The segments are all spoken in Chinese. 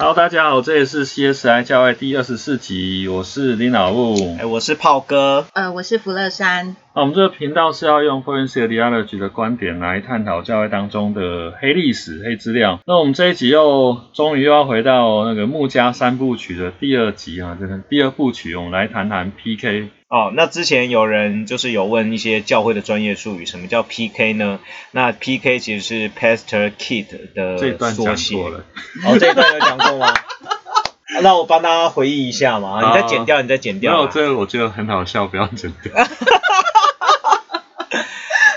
Hello，大家好，这里是 CSI 教外第二十四集，我是林老木。哎，我是炮哥。呃，我是福乐山。那我们这个频道是要用 Forensic Theology 的观点来探讨教会当中的黑历史、黑资料。那我们这一集又终于又要回到那个穆家三部曲的第二集啊，这个第二部曲，我们来谈谈 PK。哦，那之前有人就是有问一些教会的专业术语，什么叫 PK 呢？那 PK 其实是 Pastor Kid 的缩写。哦，这一段有讲过吗？那我帮大家回忆一下嘛，你再剪掉，你再剪掉。没有，这个我觉得很好笑，不要剪掉。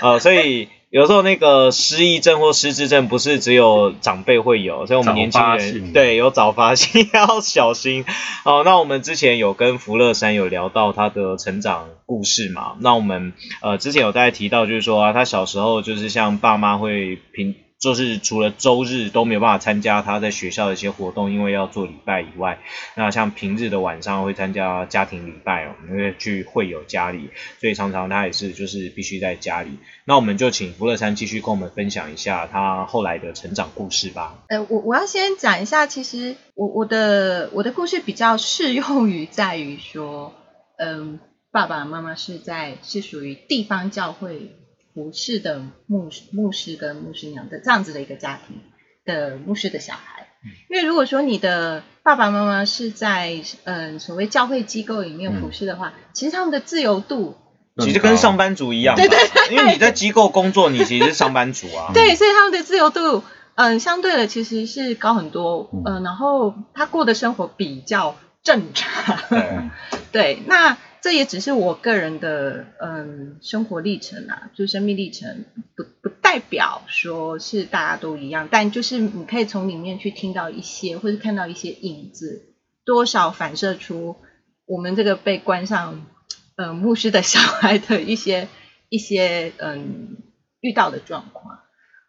哦，所以。有时候那个失忆症或失智症不是只有长辈会有，所以我们年轻人对有早发性要小心。哦，那我们之前有跟福乐山有聊到他的成长故事嘛？那我们呃之前有大概提到，就是说啊，他小时候就是像爸妈会平。就是除了周日都没有办法参加他在学校的一些活动，因为要做礼拜以外，那像平日的晚上会参加家庭礼拜哦，因为去会友家里，所以常常他也是就是必须在家里。那我们就请福乐山继续跟我们分享一下他后来的成长故事吧。呃，我我要先讲一下，其实我我的我的故事比较适用于在于说，嗯，爸爸妈妈是在是属于地方教会。服侍的牧师牧师跟牧师娘的这样子的一个家庭的牧师的小孩，因为如果说你的爸爸妈妈是在嗯所谓教会机构里面服侍的话，其实他们的自由度其实跟上班族一样，对对对，因为你在机构工作，你其实是上班族啊，对，所以他们的自由度嗯相对的其实是高很多，嗯，然后他过的生活比较正常，对，那。这也只是我个人的嗯生活历程啊，就生命历程，不不代表说是大家都一样，但就是你可以从里面去听到一些，或者看到一些影子，多少反射出我们这个被关上嗯牧师的小孩的一些 一些嗯遇到的状况。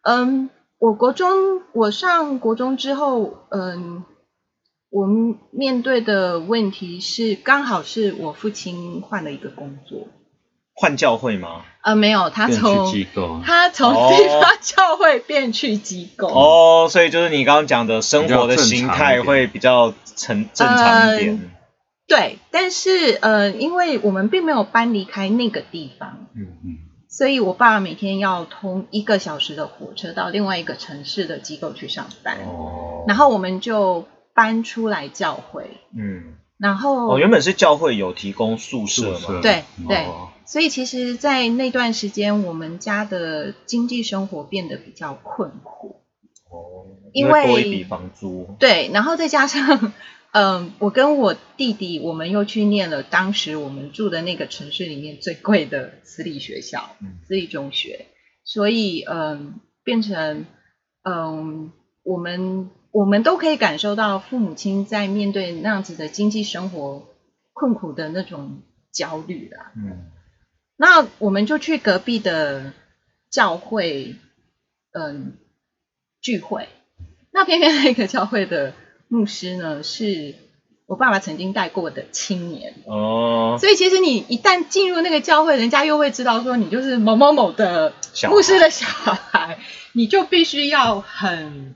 嗯，我国中我上国中之后，嗯。我们面对的问题是，刚好是我父亲换了一个工作，换教会吗？呃，没有，他从机构，他从地方教会变去机构。哦，所以就是你刚刚讲的生活的形态会比较正正常一点。对，但是呃，因为我们并没有搬离开那个地方，嗯嗯，所以我爸每天要通一个小时的火车到另外一个城市的机构去上班，哦，然后我们就。搬出来教会，嗯，然后哦，原本是教会有提供宿舍嘛，对对，所以其实，在那段时间，我们家的经济生活变得比较困苦，哦，因为多一笔房租，对，然后再加上，嗯，我跟我弟弟，我们又去念了当时我们住的那个城市里面最贵的私立学校，私立中学，所以嗯，变成嗯，我们。我们都可以感受到父母亲在面对那样子的经济生活困苦的那种焦虑啦。嗯，那我们就去隔壁的教会，嗯，聚会。那偏偏那个教会的牧师呢，是我爸爸曾经带过的青年。哦。所以其实你一旦进入那个教会，人家又会知道说你就是某某某的牧师的小孩，你就必须要很。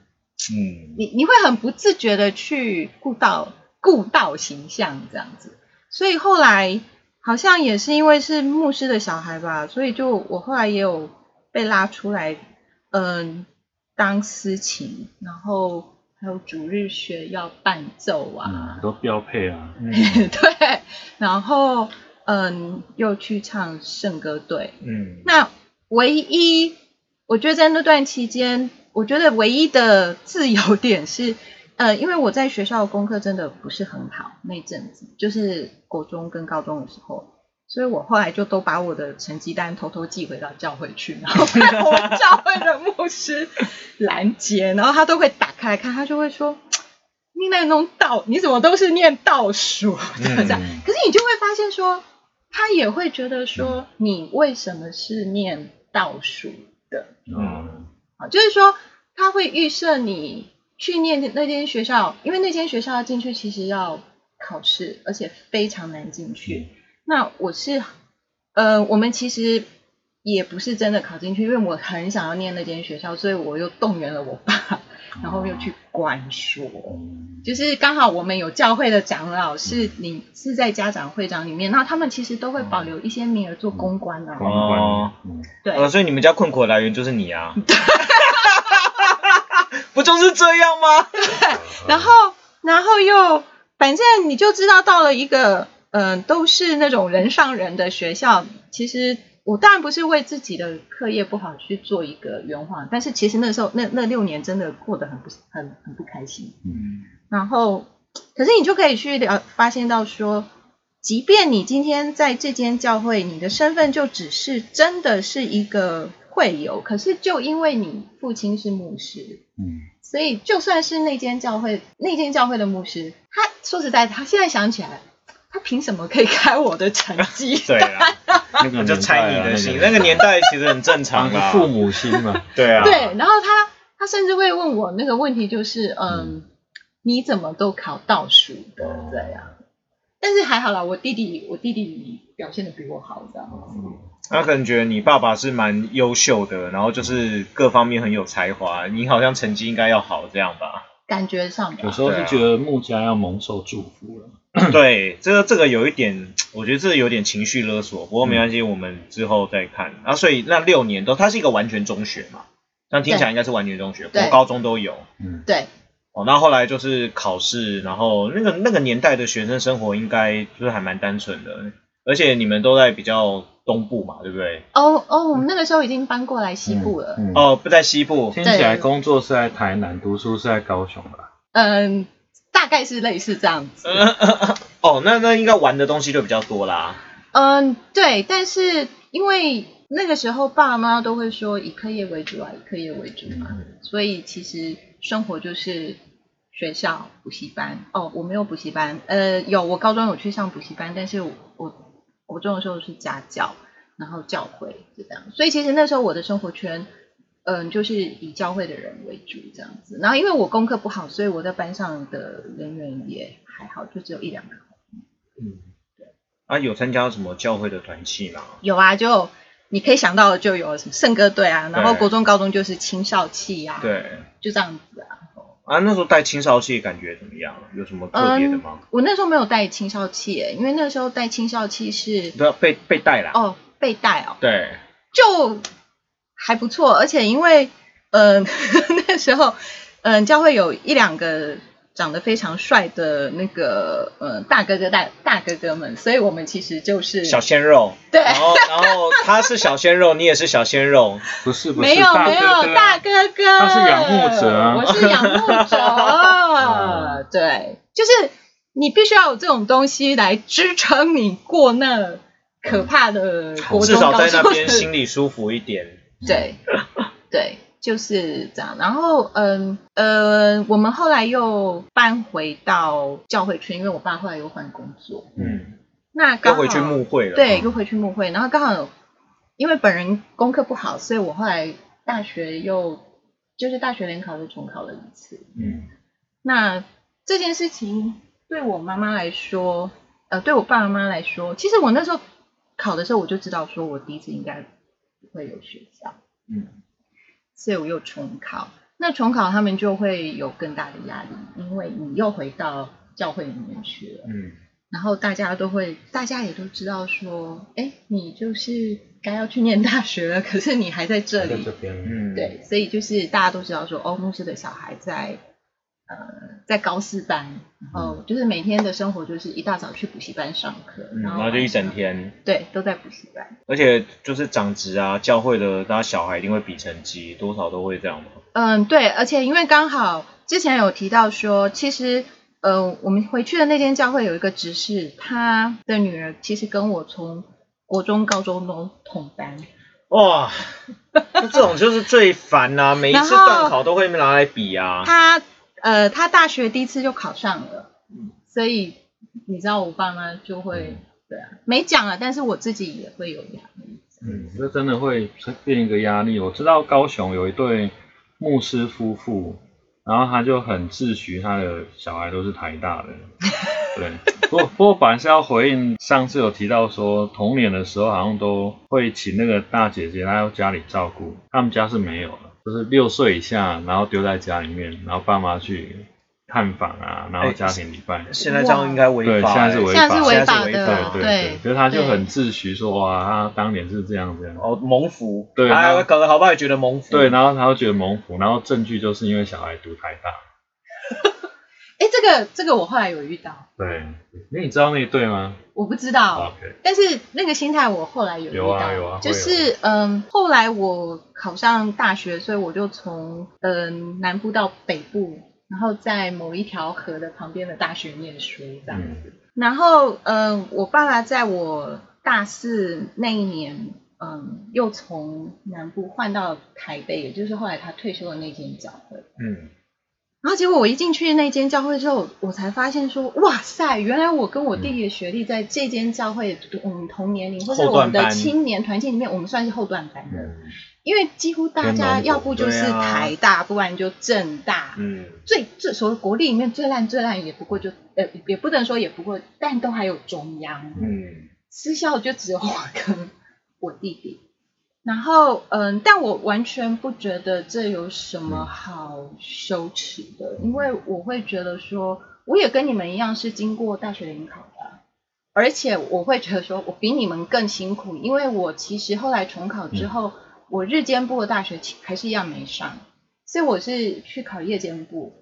嗯，你你会很不自觉的去顾到顾到形象这样子，所以后来好像也是因为是牧师的小孩吧，所以就我后来也有被拉出来，嗯，当司琴，然后还有主日学要伴奏啊，都标配啊，对，然后嗯，又去唱圣歌队，嗯，那唯一我觉得在那段期间。我觉得唯一的自由点是，呃，因为我在学校功课真的不是很好那阵子，就是国中跟高中的时候，所以我后来就都把我的成绩单偷偷寄回到教会去，然后被我们教会的牧师拦截，然后他都会打开来看，他就会说：“你那种倒，你怎么都是念倒数这样？”可是你就会发现说，他也会觉得说，你为什么是念倒数的？嗯，好，就是说。他会预设你去念那间学校，因为那间学校要进去其实要考试，而且非常难进去。那我是，呃，我们其实也不是真的考进去，因为我很想要念那间学校，所以我又动员了我爸，然后又去官说，就是刚好我们有教会的长老是你是在家长会长里面，那他们其实都会保留一些名额做公关的。哦，对，所以你们家困苦的来源就是你啊，不就是这样吗？对，然后然后又反正你就知道到了一个嗯都是那种人上人的学校，其实。我当然不是为自己的课业不好去做一个圆谎，但是其实那时候那那六年真的过得很不很很不开心。嗯，然后可是你就可以去了发现到说，即便你今天在这间教会，你的身份就只是真的是一个会有，可是就因为你父亲是牧师，嗯，所以就算是那间教会那间教会的牧师，他说实在，他现在想起来。他凭什么可以开我的成绩？对啊，那个就猜你的心。那个年代其实很正常啊，父母心嘛。对啊。对，然后他他甚至会问我那个问题，就是嗯，你怎么都考倒数的这样？但是还好啦，我弟弟我弟弟表现的比我好，这样。他可能觉得你爸爸是蛮优秀的，然后就是各方面很有才华，你好像成绩应该要好这样吧？感觉上，有时候是觉得穆家要蒙受祝福了。对，这个这个有一点，我觉得这有点情绪勒索。不过没关系，我们之后再看。然后所以那六年都，它是一个完全中学嘛，那听起来应该是完全中学，国高中都有。嗯，对。哦，那后来就是考试，然后那个那个年代的学生生活应该就是还蛮单纯的，而且你们都在比较东部嘛，对不对？哦哦，我们那个时候已经搬过来西部了。哦，不在西部，听起来工作是在台南，读书是在高雄吧？嗯。大概是类似这样子。哦，那那应该玩的东西就比较多啦。嗯，对，但是因为那个时候爸妈都会说以课业为主啊，以课业为主嘛，所以其实生活就是学校补习班。哦，我没有补习班，呃，有我高中有去上补习班，但是我我中的时候是家教，然后教会就这样，所以其实那时候我的生活圈。嗯，就是以教会的人为主这样子，然后因为我功课不好，所以我在班上的人员也还好，就只有一两个。嗯，对。啊，有参加什么教会的团契吗？有啊，就你可以想到的就有什么圣歌队啊，然后国中、高中就是青少契啊，对，就这样子啊。啊，那时候带青少器感觉怎么样？有什么特别的吗？我那时候没有带青少契，因为那时候带青少器是被被带啦。哦，被带哦。对。就。还不错，而且因为，嗯，那时候，嗯，教会有一两个长得非常帅的那个，呃，大哥哥大大哥哥们，所以我们其实就是小鲜肉。对。然后，然后他是小鲜肉，你也是小鲜肉。不是不是。没有没有，大哥哥。他是仰慕者。我是仰慕者。对，就是你必须要有这种东西来支撑你过那可怕的国中至少在那边 心里舒服一点。对，对，就是这样。然后，嗯，呃，我们后来又搬回到教会圈，因为我爸后来又换工作。嗯，那刚回去牧会了。对，又回去牧会。然后刚好，因为本人功课不好，所以我后来大学又就是大学联考又重考了一次。嗯，那这件事情对我妈妈来说，呃，对我爸爸妈妈来说，其实我那时候考的时候，我就知道说我第一次应该不。会有学校，嗯，所以我又重考。那重考他们就会有更大的压力，因为你又回到教会里面去了，嗯，然后大家都会，大家也都知道说，哎，你就是该要去念大学了，可是你还在这里，这边嗯，对，所以就是大家都知道说，哦，牧师的小孩在。呃，在高四班，然后就是每天的生活就是一大早去补习班上课，然后就一整天，对，都在补习班。而且就是长职啊，教会的大家小孩一定会比成绩，多少都会这样吗？嗯，对，而且因为刚好之前有提到说，其实呃，我们回去的那间教会有一个执事，他的女儿其实跟我从国中、高中都同班。哇，那这种就是最烦呐，每一次段考都会拿来比啊。他。呃，他大学第一次就考上了，所以你知道我爸妈就会对啊，没讲啊，但是我自己也会有压力。嗯，这真的会变一个压力。我知道高雄有一对牧师夫妇，然后他就很自诩他的小孩都是台大的。对，不过不过本来是要回应上次有提到说童年的时候好像都会请那个大姐姐来家里照顾，他们家是没有的。就是六岁以下，然后丢在家里面，然后爸妈去探访啊，然后家庭礼拜。现在这样应该违法。对，现在是违法。现在是违法的。对对对。可是他就很自诩说哇，他当年是这样这样。哦，蒙福。对。他，搞得好不好也？觉得蒙福。对，然后他就觉得蒙福，然后证据就是因为小孩读台大。哎，这个这个我后来有遇到。对，那你知道那一对吗？我不知道。OK。但是那个心态我后来有遇到。有啊有啊。就是嗯，后来我考上大学，所以我就从嗯南部到北部，然后在某一条河的旁边的大学念书这样子。然后嗯，我爸爸在我大四那一年，嗯，又从南部换到台北，也就是后来他退休的那间教会。嗯。然后结果我一进去那间教会之后，我才发现说，哇塞，原来我跟我弟弟的学历在这间教会，我们同年龄或者我们的青年团契里面，我们算是后段班的。因为几乎大家要不就是台大，不然就政大。嗯。最最所谓国立里面最烂最烂也不过就呃也不能说也不过，但都还有中央。嗯。私校就只有我跟我弟弟。然后，嗯，但我完全不觉得这有什么好羞耻的，因为我会觉得说，我也跟你们一样是经过大学联考的，而且我会觉得说我比你们更辛苦，因为我其实后来重考之后，我日间部的大学还是一样没上，所以我是去考夜间部，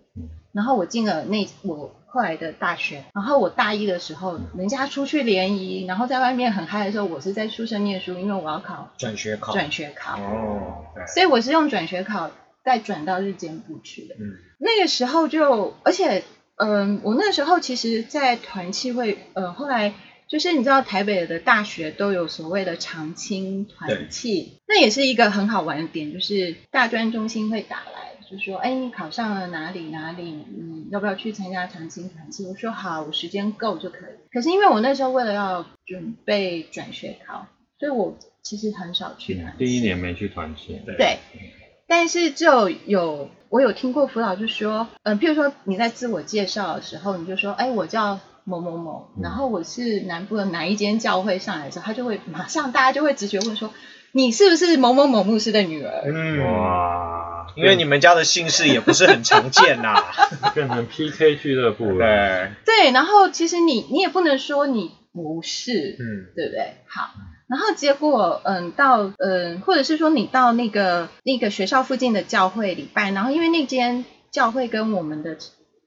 然后我进了那我。后来的大学，然后我大一的时候，人家出去联谊，然后在外面很嗨的时候，我是在宿舍念书，因为我要考转学考。转学考哦，所以我是用转学考再转到日间部去的。嗯，那个时候就，而且，嗯，我那时候其实，在团契会，呃，后来就是你知道台北的大学都有所谓的常青团契，那也是一个很好玩的点，就是大专中心会打来。就说，哎，你考上了哪里哪里？你要不要去参加长青团契？我说好，我时间够就可以。可是因为我那时候为了要准备转学考，所以我其实很少去团。第一年没去团契。对。但是就有我有听过辅导就说，嗯，譬如说你在自我介绍的时候，你就说，哎，我叫某某某，然后我是南部的哪一间教会上来的时候，他就会马上大家就会直觉问说，你是不是某某某牧师的女儿？嗯。哇。因为你们家的姓氏也不是很常见呐，变成 PK 俱乐部了。对，对，然后其实你你也不能说你不是，嗯，对不对？好，然后结果嗯到嗯或者是说你到那个那个学校附近的教会礼拜，然后因为那间教会跟我们的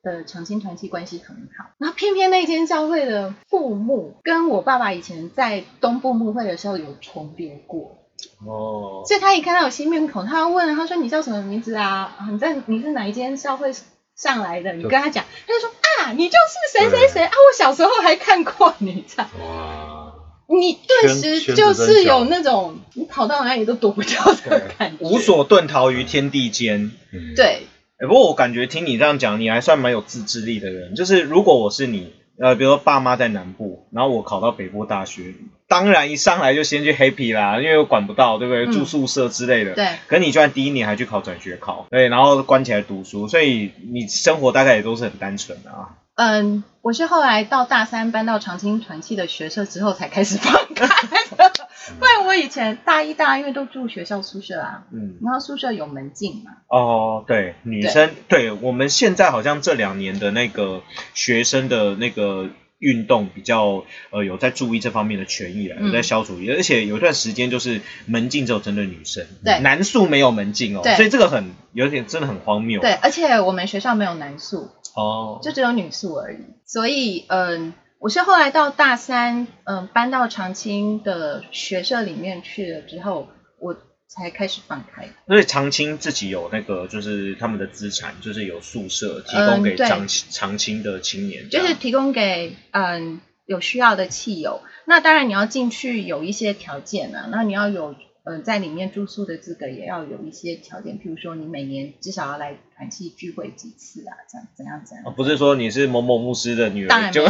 的长青团契关系很好，然后偏偏那间教会的父母跟我爸爸以前在东部牧会的时候有重叠过。哦，所以他一看到有新面孔，他问，他说你叫什么名字啊？你在你是哪一间教会上来的？你跟他讲，他就说啊，你就是谁谁谁啊，我小时候还看过你这样。哇，你顿时就是有那种你跑到哪里都躲不掉的感觉，无所遁逃于天地间。对，不过我感觉听你这样讲，你还算蛮有自制力的人。就是如果我是你。呃，比如说爸妈在南部，然后我考到北部大学，当然一上来就先去 happy 啦，因为我管不到，对不对？住宿舍之类的。对。可你居然第一年还去考转学考，对，然后关起来读书，所以你生活大概也都是很单纯的啊。嗯，我是后来到大三搬到长青团契的学社之后才开始放开 不然我以前大一、大二因为都住学校宿舍啊，嗯，然后宿舍有门禁嘛。哦，对，女生，对我们现在好像这两年的那个学生的那个运动比较呃有在注意这方面的权益了，有在消除，而且有一段时间就是门禁只有针对女生，对，男宿没有门禁哦，所以这个很有点真的很荒谬。对，而且我们学校没有男宿，哦，就只有女宿而已，所以嗯。我是后来到大三，嗯，搬到长青的学社里面去了之后，我才开始放开。因为长青自己有那个，就是他们的资产，就是有宿舍提供给长长青的青年，就是提供给嗯有需要的汽友。那当然你要进去有一些条件啊，那你要有。嗯，在里面住宿的资格也要有一些条件，譬如说你每年至少要来团契聚会几次啊，这样怎样怎样？不是说你是某某牧师的女儿，当然没有，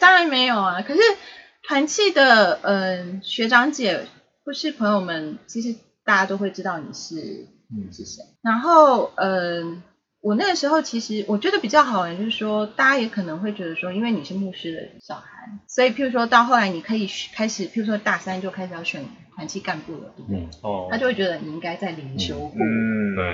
当然没有啊。可是团契的嗯学长姐或是朋友们，其实大家都会知道你是嗯是谁。然后嗯。我那个时候其实我觉得比较好玩，就是说大家也可能会觉得说，因为你是牧师的小孩，所以譬如说到后来你可以开始，譬如说大三就开始要选团契干部了，对不对？哦，他就会觉得你应该在领修部，嗯，对，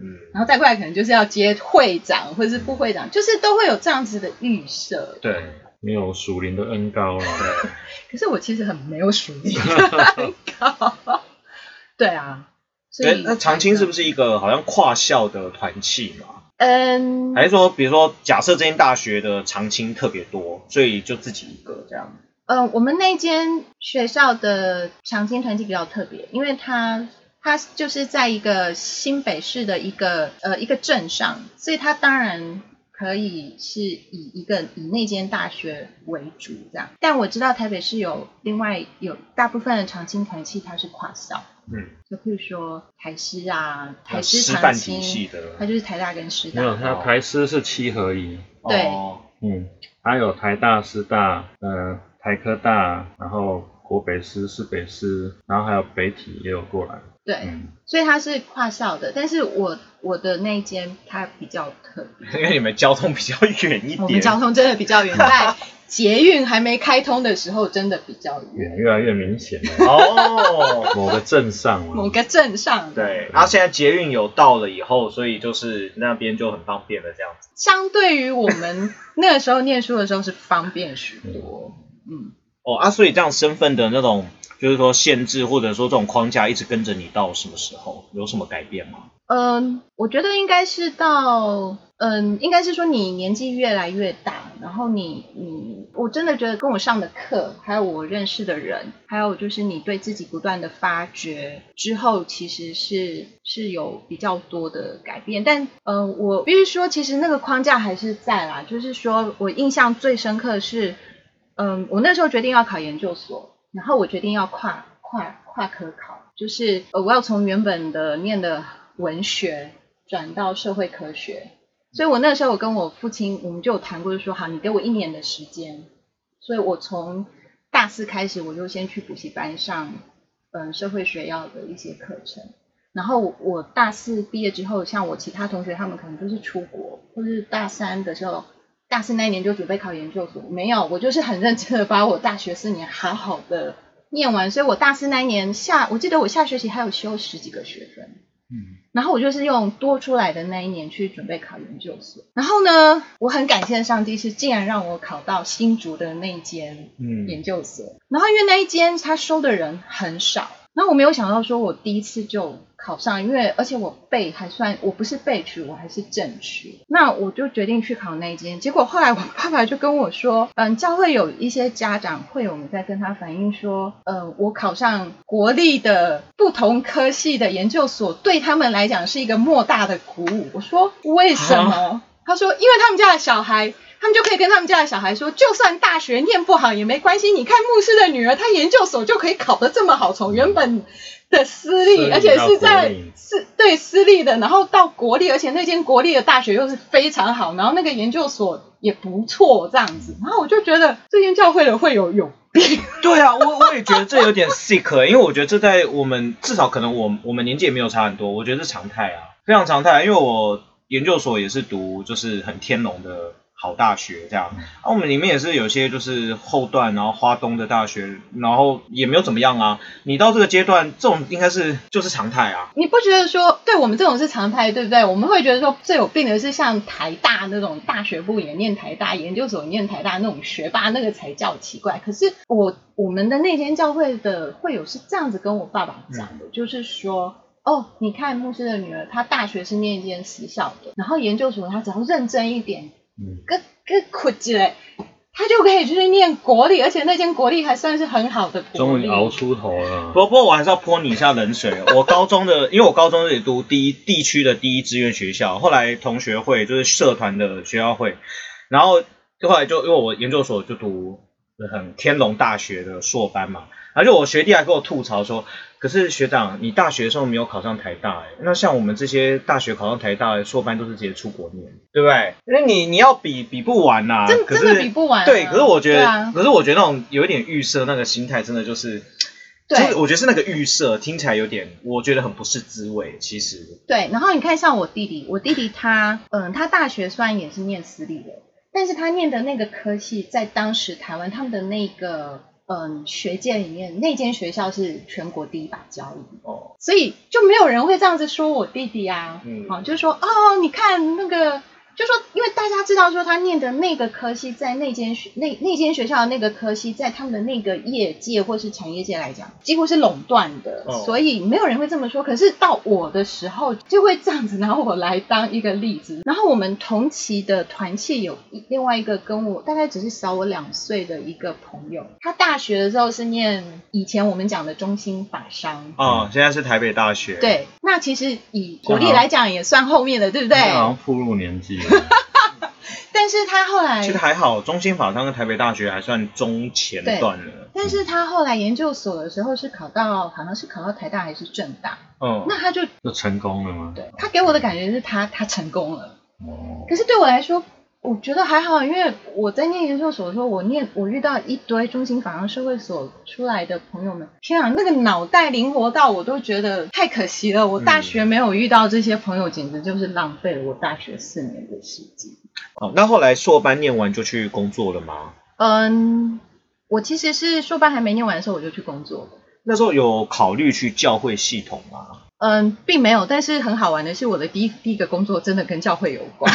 嗯，然后再过来可能就是要接会长或者是副会长，就是都会有这样子的预设。对，没有属灵的恩高了。对，可是我其实很没有属灵的恩高。对啊，所以那长青是不是一个好像跨校的团契嘛？嗯，还是说，比如说，假设这间大学的常青特别多，所以就自己一个这样。嗯，我们那间学校的常青团体比较特别，因为它它就是在一个新北市的一个呃一个镇上，所以它当然可以是以一个以那间大学为主这样。但我知道台北市有另外有大部分的长青团系，它是跨校。嗯，就譬如说台师啊，台师长青，它就是台大跟师大。没有，它台师是七合一。对，嗯，还有台大、师大，呃，台科大，然后国北师、市北师，然后还有北体也有过来。对，所以它是跨校的，但是我我的那间它比较特别，因为你们交通比较远一点。我们交通真的比较远，在捷运还没开通的时候，真的比较远，越来越明显了。哦，某个镇上，某个镇上，对。然后现在捷运有到了以后，所以就是那边就很方便了，这样子。相对于我们那个时候念书的时候，是方便许多。嗯，哦啊，所以这样身份的那种。就是说限制或者说这种框架一直跟着你到什么时候？有什么改变吗？嗯，我觉得应该是到，嗯，应该是说你年纪越来越大，然后你你，我真的觉得跟我上的课，还有我认识的人，还有就是你对自己不断的发掘之后，其实是是有比较多的改变。但嗯，我必须说，其实那个框架还是在啦。就是说我印象最深刻的是，嗯，我那时候决定要考研究所。然后我决定要跨跨跨科考，就是呃我要从原本的念的文学转到社会科学，所以我那时候我跟我父亲我们就有谈过，就说好，你给我一年的时间，所以我从大四开始我就先去补习班上嗯社会学要的一些课程，然后我大四毕业之后，像我其他同学他们可能都是出国，或是大三的时候。大四那一年就准备考研究所，没有，我就是很认真的把我大学四年好好的念完，所以我大四那一年下，我记得我下学期还有修十几个学分，嗯，然后我就是用多出来的那一年去准备考研究所，然后呢，我很感谢上帝是竟然让我考到新竹的那间研究所，然后因为那一间他收的人很少。那我没有想到，说我第一次就考上，因为而且我背还算，我不是背区，我还是正区。那我就决定去考那间。结果后来我爸爸就跟我说，嗯，教会有一些家长会我们在跟他反映说，嗯，我考上国立的不同科系的研究所，对他们来讲是一个莫大的鼓舞。我说为什么？他说，因为他们家的小孩。他们就可以跟他们家的小孩说，就算大学念不好也没关系。你看牧师的女儿，她研究所就可以考得这么好，从原本的私立，而且是在是对私立的，然后到国立，而且那间国立的大学又是非常好，然后那个研究所也不错，这样子。然后我就觉得这间教会的会有有病。对啊，我我也觉得这有点 sick，因为我觉得这在我们至少可能我我们年纪也没有差很多，我觉得是常态啊，非常常态。因为我研究所也是读就是很天龙的。好大学这样，啊，我们里面也是有些就是后段，然后花东的大学，然后也没有怎么样啊。你到这个阶段，这种应该是就是常态啊。你不觉得说，对我们这种是常态，对不对？我们会觉得说，最有病的是像台大那种大学部也念台大，研究所念台大那种学霸，那个才叫奇怪。可是我我们的那间教会的会有是这样子跟我爸爸讲的，就是说，哦，你看牧师的女儿，她大学是念一间私校的，然后研究所她只要认真一点。嗯跟跟苦起来，她就可以去念国立，而且那间国立还算是很好的国。终于熬出头了。不过我还是要泼你一下冷水。我高中的，因为我高中也读第一地区的第一志愿学校，后来同学会就是社团的学校会，然后后来就因为我研究所就读很天龙大学的硕班嘛，而且我学弟还跟我吐槽说。可是学长，你大学的时候没有考上台大，哎，那像我们这些大学考上台大的硕班都是直接出国念，对不对？那你你要比比不完呐，真真的比不完。对，可是我觉得，可是我觉得那种有一点预设那个心态，真的就是，对，我觉得是那个预设，听起来有点，我觉得很不是滋味。其实，对，然后你看像我弟弟，我弟弟他，嗯，他大学虽然也是念私立的，但是他念的那个科系，在当时台湾他们的那个。嗯学界里面那间学校是全国第一把交椅哦，所以就没有人会这样子说我弟弟啊，嗯，好，就是说哦，你看那个。就说，因为大家知道说他念的那个科系，在那间学那那间学校的那个科系，在他们的那个业界或是产业界来讲，几乎是垄断的，所以没有人会这么说。可是到我的时候，就会这样子拿我来当一个例子。然后我们同期的团契有另外一个跟我大概只是小我两岁的一个朋友，他大学的时候是念以前我们讲的中心法商，哦，现在是台北大学。对，那其实以国立来讲也算后面的，对不对？好像步入年纪。但是他后来其实还好，中心法商跟台北大学还算中前段了。但是他后来研究所的时候是考到，好像是考到台大还是政大。哦。那他就就成功了吗？对。他给我的感觉是他他成功了。哦。可是对我来说，我觉得还好，因为我在念研究所的时候，我念我遇到一堆中心法商社会所出来的朋友们，天啊，那个脑袋灵活到我都觉得太可惜了。我大学没有遇到这些朋友，简直就是浪费了我大学四年的时间。哦，那后来硕班念完就去工作了吗？嗯，我其实是硕班还没念完的时候我就去工作了。那时候有考虑去教会系统吗？嗯，并没有。但是很好玩的是，我的第一第一个工作真的跟教会有关。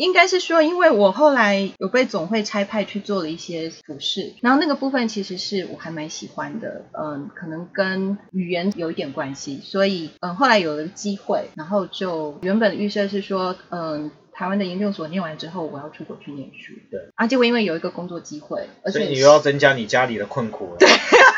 应该是说，因为我后来有被总会差派去做了一些服饰，然后那个部分其实是我还蛮喜欢的，嗯，可能跟语言有一点关系，所以嗯，后来有了机会，然后就原本预设是说，嗯，台湾的研究所念完之后，我要出国去念书，对，啊，结果因为有一个工作机会，而且你又要增加你家里的困苦了。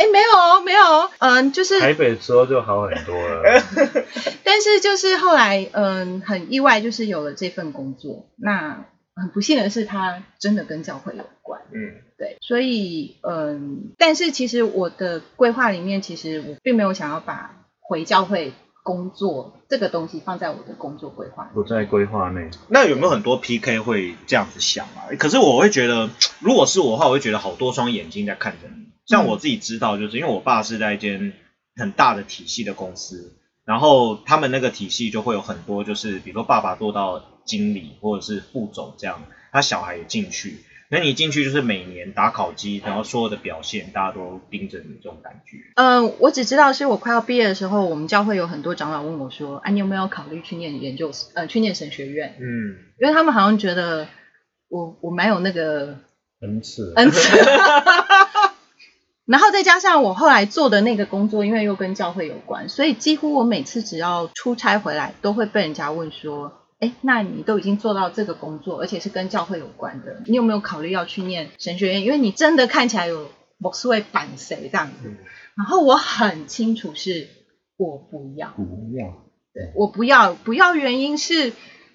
哎，没有没有，嗯，就是台北时候就好很多了。但是就是后来，嗯，很意外，就是有了这份工作。那很不幸的是，它真的跟教会有关。嗯，对，所以，嗯，但是其实我的规划里面，其实我并没有想要把回教会工作这个东西放在我的工作规划，不在规划内。那有没有很多 PK 会这样子想啊？可是我会觉得，如果是我的话，我会觉得好多双眼睛在看着你。像我自己知道，就是因为我爸是在一间很大的体系的公司，然后他们那个体系就会有很多，就是比如说爸爸做到经理或者是副总这样，他小孩也进去，那你进去就是每年打考绩，然后所有的表现大家都盯着你这种感觉。嗯，我只知道是我快要毕业的时候，我们教会有很多长老问我说：“啊，你有没有考虑去念研究呃，去念神学院？”嗯，因为他们好像觉得我我蛮有那个恩赐，恩赐。然后再加上我后来做的那个工作，因为又跟教会有关，所以几乎我每次只要出差回来，都会被人家问说：“哎，那你都已经做到这个工作，而且是跟教会有关的，你有没有考虑要去念神学院？因为你真的看起来有我是会反谁这样子。”然后我很清楚是我不要，不要，对我不要，不要原因是。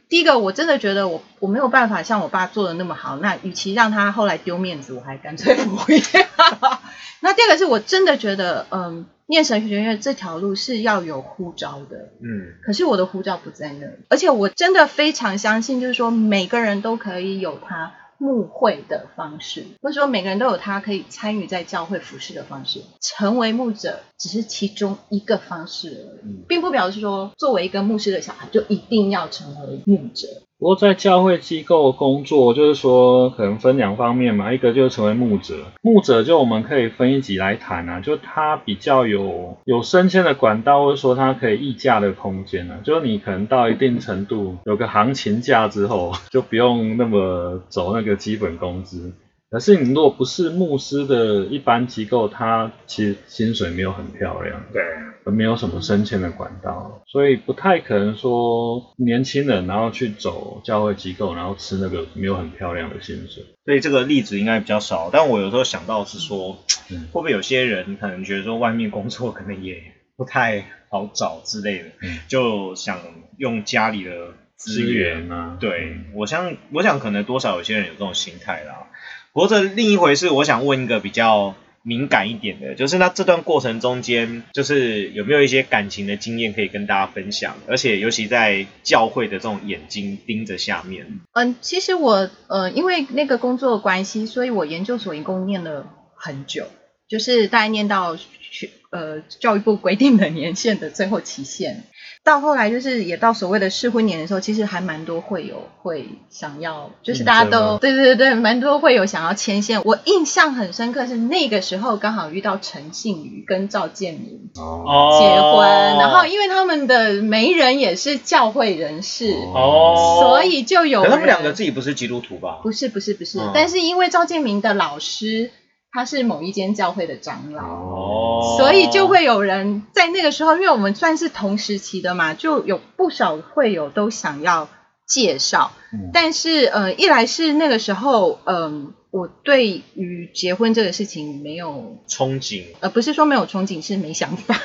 第一个，我真的觉得我我没有办法像我爸做的那么好，那与其让他后来丢面子，我还干脆不要。那第二个是我真的觉得，嗯，念神学院这条路是要有呼召的，嗯，可是我的呼召不在那里，而且我真的非常相信，就是说每个人都可以有他。牧会的方式，或者说每个人都有他可以参与在教会服饰的方式，成为牧者只是其中一个方式而已，并不表示说作为一个牧师的小孩就一定要成为牧者。不过在教会机构工作，就是说可能分两方面嘛，一个就是成为牧者，牧者就我们可以分一级来谈啊，就他比较有有升迁的管道，或者说他可以溢价的空间啊，就是你可能到一定程度有个行情价之后，就不用那么走那个基本工资。可是你如果不是牧师的一般机构，他其实薪水没有很漂亮，对，没有什么升迁的管道，所以不太可能说年轻人然后去走教会机构，然后吃那个没有很漂亮的薪水。所以这个例子应该比较少，但我有时候想到是说，会不会有些人可能觉得说外面工作可能也不太好找之类的，就想用家里的资源啊。对我想，我想可能多少有些人有这种心态啦。或者另一回事，我想问一个比较敏感一点的，就是那这段过程中间，就是有没有一些感情的经验可以跟大家分享？而且尤其在教会的这种眼睛盯着下面。嗯，其实我呃因为那个工作关系，所以我研究所一共念了很久。就是大概念到学呃教育部规定的年限的最后期限。到后来就是也到所谓的适婚年的时候，其实还蛮多会有会想要，就是大家都对对对对，蛮多会有想要牵线。我印象很深刻是那个时候刚好遇到陈信宇跟赵建明哦结婚，然后因为他们的媒人也是教会人士哦，所以就有他们两个自己不是基督徒吧？不是不是不是，但是因为赵建明的老师。他是某一间教会的长老，所以就会有人在那个时候，因为我们算是同时期的嘛，就有不少会友都想要介绍。但是呃，一来是那个时候，嗯，我对于结婚这个事情没有憧憬，呃，不是说没有憧憬，是没想法。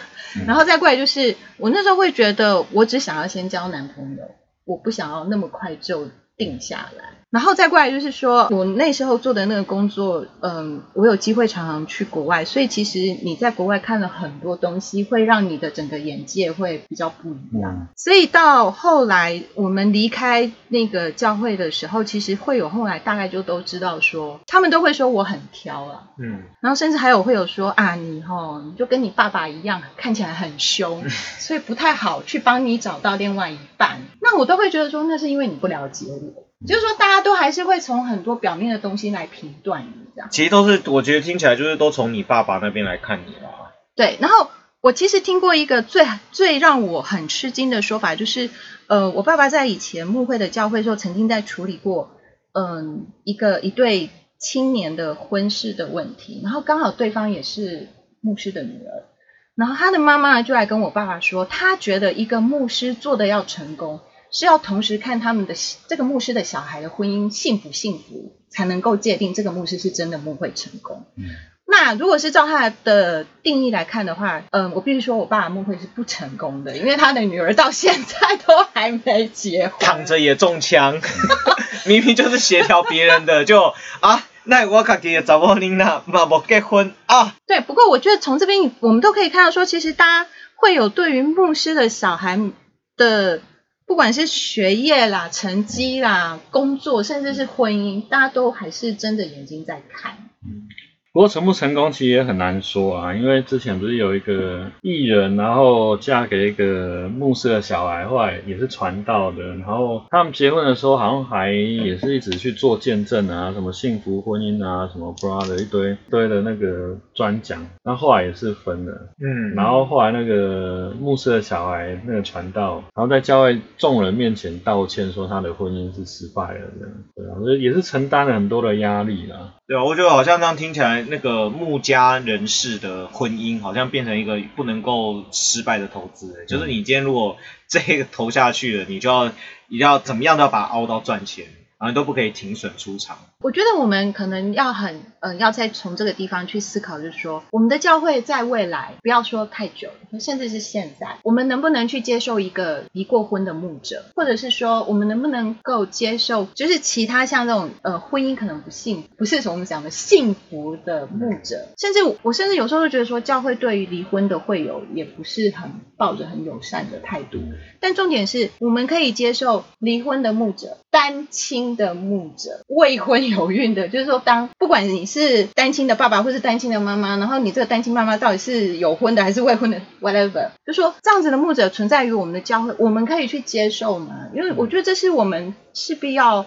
然后再过来就是，我那时候会觉得，我只想要先交男朋友，我不想要那么快就定下来。然后再过来就是说，我那时候做的那个工作，嗯，我有机会常常去国外，所以其实你在国外看了很多东西，会让你的整个眼界会比较不一样。所以到后来我们离开那个教会的时候，其实会有后来大概就都知道说，他们都会说我很挑啊，嗯，然后甚至还有会有说啊，你吼你就跟你爸爸一样，看起来很凶，所以不太好去帮你找到另外一半。那我都会觉得说，那是因为你不了解我。就是说，大家都还是会从很多表面的东西来评断你，这样。其实都是，我觉得听起来就是都从你爸爸那边来看你啦。对，然后我其实听过一个最最让我很吃惊的说法，就是呃，我爸爸在以前牧会的教会时候，曾经在处理过嗯一个一对青年的婚事的问题，然后刚好对方也是牧师的女儿，然后他的妈妈就来跟我爸爸说，他觉得一个牧师做的要成功。是要同时看他们的这个牧师的小孩的婚姻幸不幸福，才能够界定这个牧师是真的牧会成功。嗯，那如果是照他的定义来看的话，嗯，我必须说我爸爸牧会是不成功的，因为他的女儿到现在都还没结婚，躺着也中枪，明明就是协调别人的，就啊，那我卡给找不林娜，嘛不结婚啊？对，不过我觉得从这边我们都可以看到，说其实大家会有对于牧师的小孩的。不管是学业啦、成绩啦、工作，甚至是婚姻，大家都还是睁着眼睛在看。不过成不成功其实也很难说啊，因为之前不是有一个艺人，然后嫁给一个牧师的小孩，后来也是传道的，然后他们结婚的时候好像还也是一直去做见证啊，什么幸福婚姻啊，什么 bra 的一堆堆的那个专讲，那后来也是分了，嗯，然后后来那个牧师的小孩那个传道，然后在教会众人面前道歉，说他的婚姻是失败了这样，对啊，所以也是承担了很多的压力啦。对啊，我觉得好像这样听起来。那个牧家人士的婚姻好像变成一个不能够失败的投资，就是你今天如果这个投下去了，你就要一定要怎么样都要把它熬到赚钱。然后都不可以停损出场。我觉得我们可能要很，嗯，要再从这个地方去思考，就是说，我们的教会在未来，不要说太久，甚至是现在，我们能不能去接受一个离过婚的牧者，或者是说，我们能不能够接受，就是其他像这种，呃，婚姻可能不幸，不是我们讲的幸福的牧者，甚至我甚至有时候会觉得说，教会对于离婚的会有，也不是很抱着很友善的态度。但重点是，我们可以接受离婚的牧者，单亲。的牧者未婚有孕的，就是说，当不管你是单亲的爸爸或是单亲的妈妈，然后你这个单亲妈妈到底是有婚的还是未婚的，whatever，就说这样子的牧者存在于我们的教会，我们可以去接受吗？因为我觉得这是我们势必要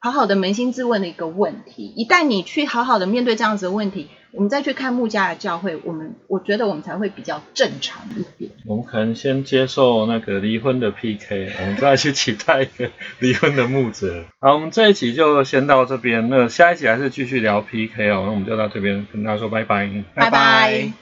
好好的扪心自问的一个问题。一旦你去好好的面对这样子的问题。我们再去看穆家的教会，我们我觉得我们才会比较正常一点。我们可能先接受那个离婚的 PK，我们再去期待一个 离婚的牧者。好，我们这一集就先到这边，那下一集还是继续聊 PK 哦。那我们就到这边跟大家说拜拜，拜拜。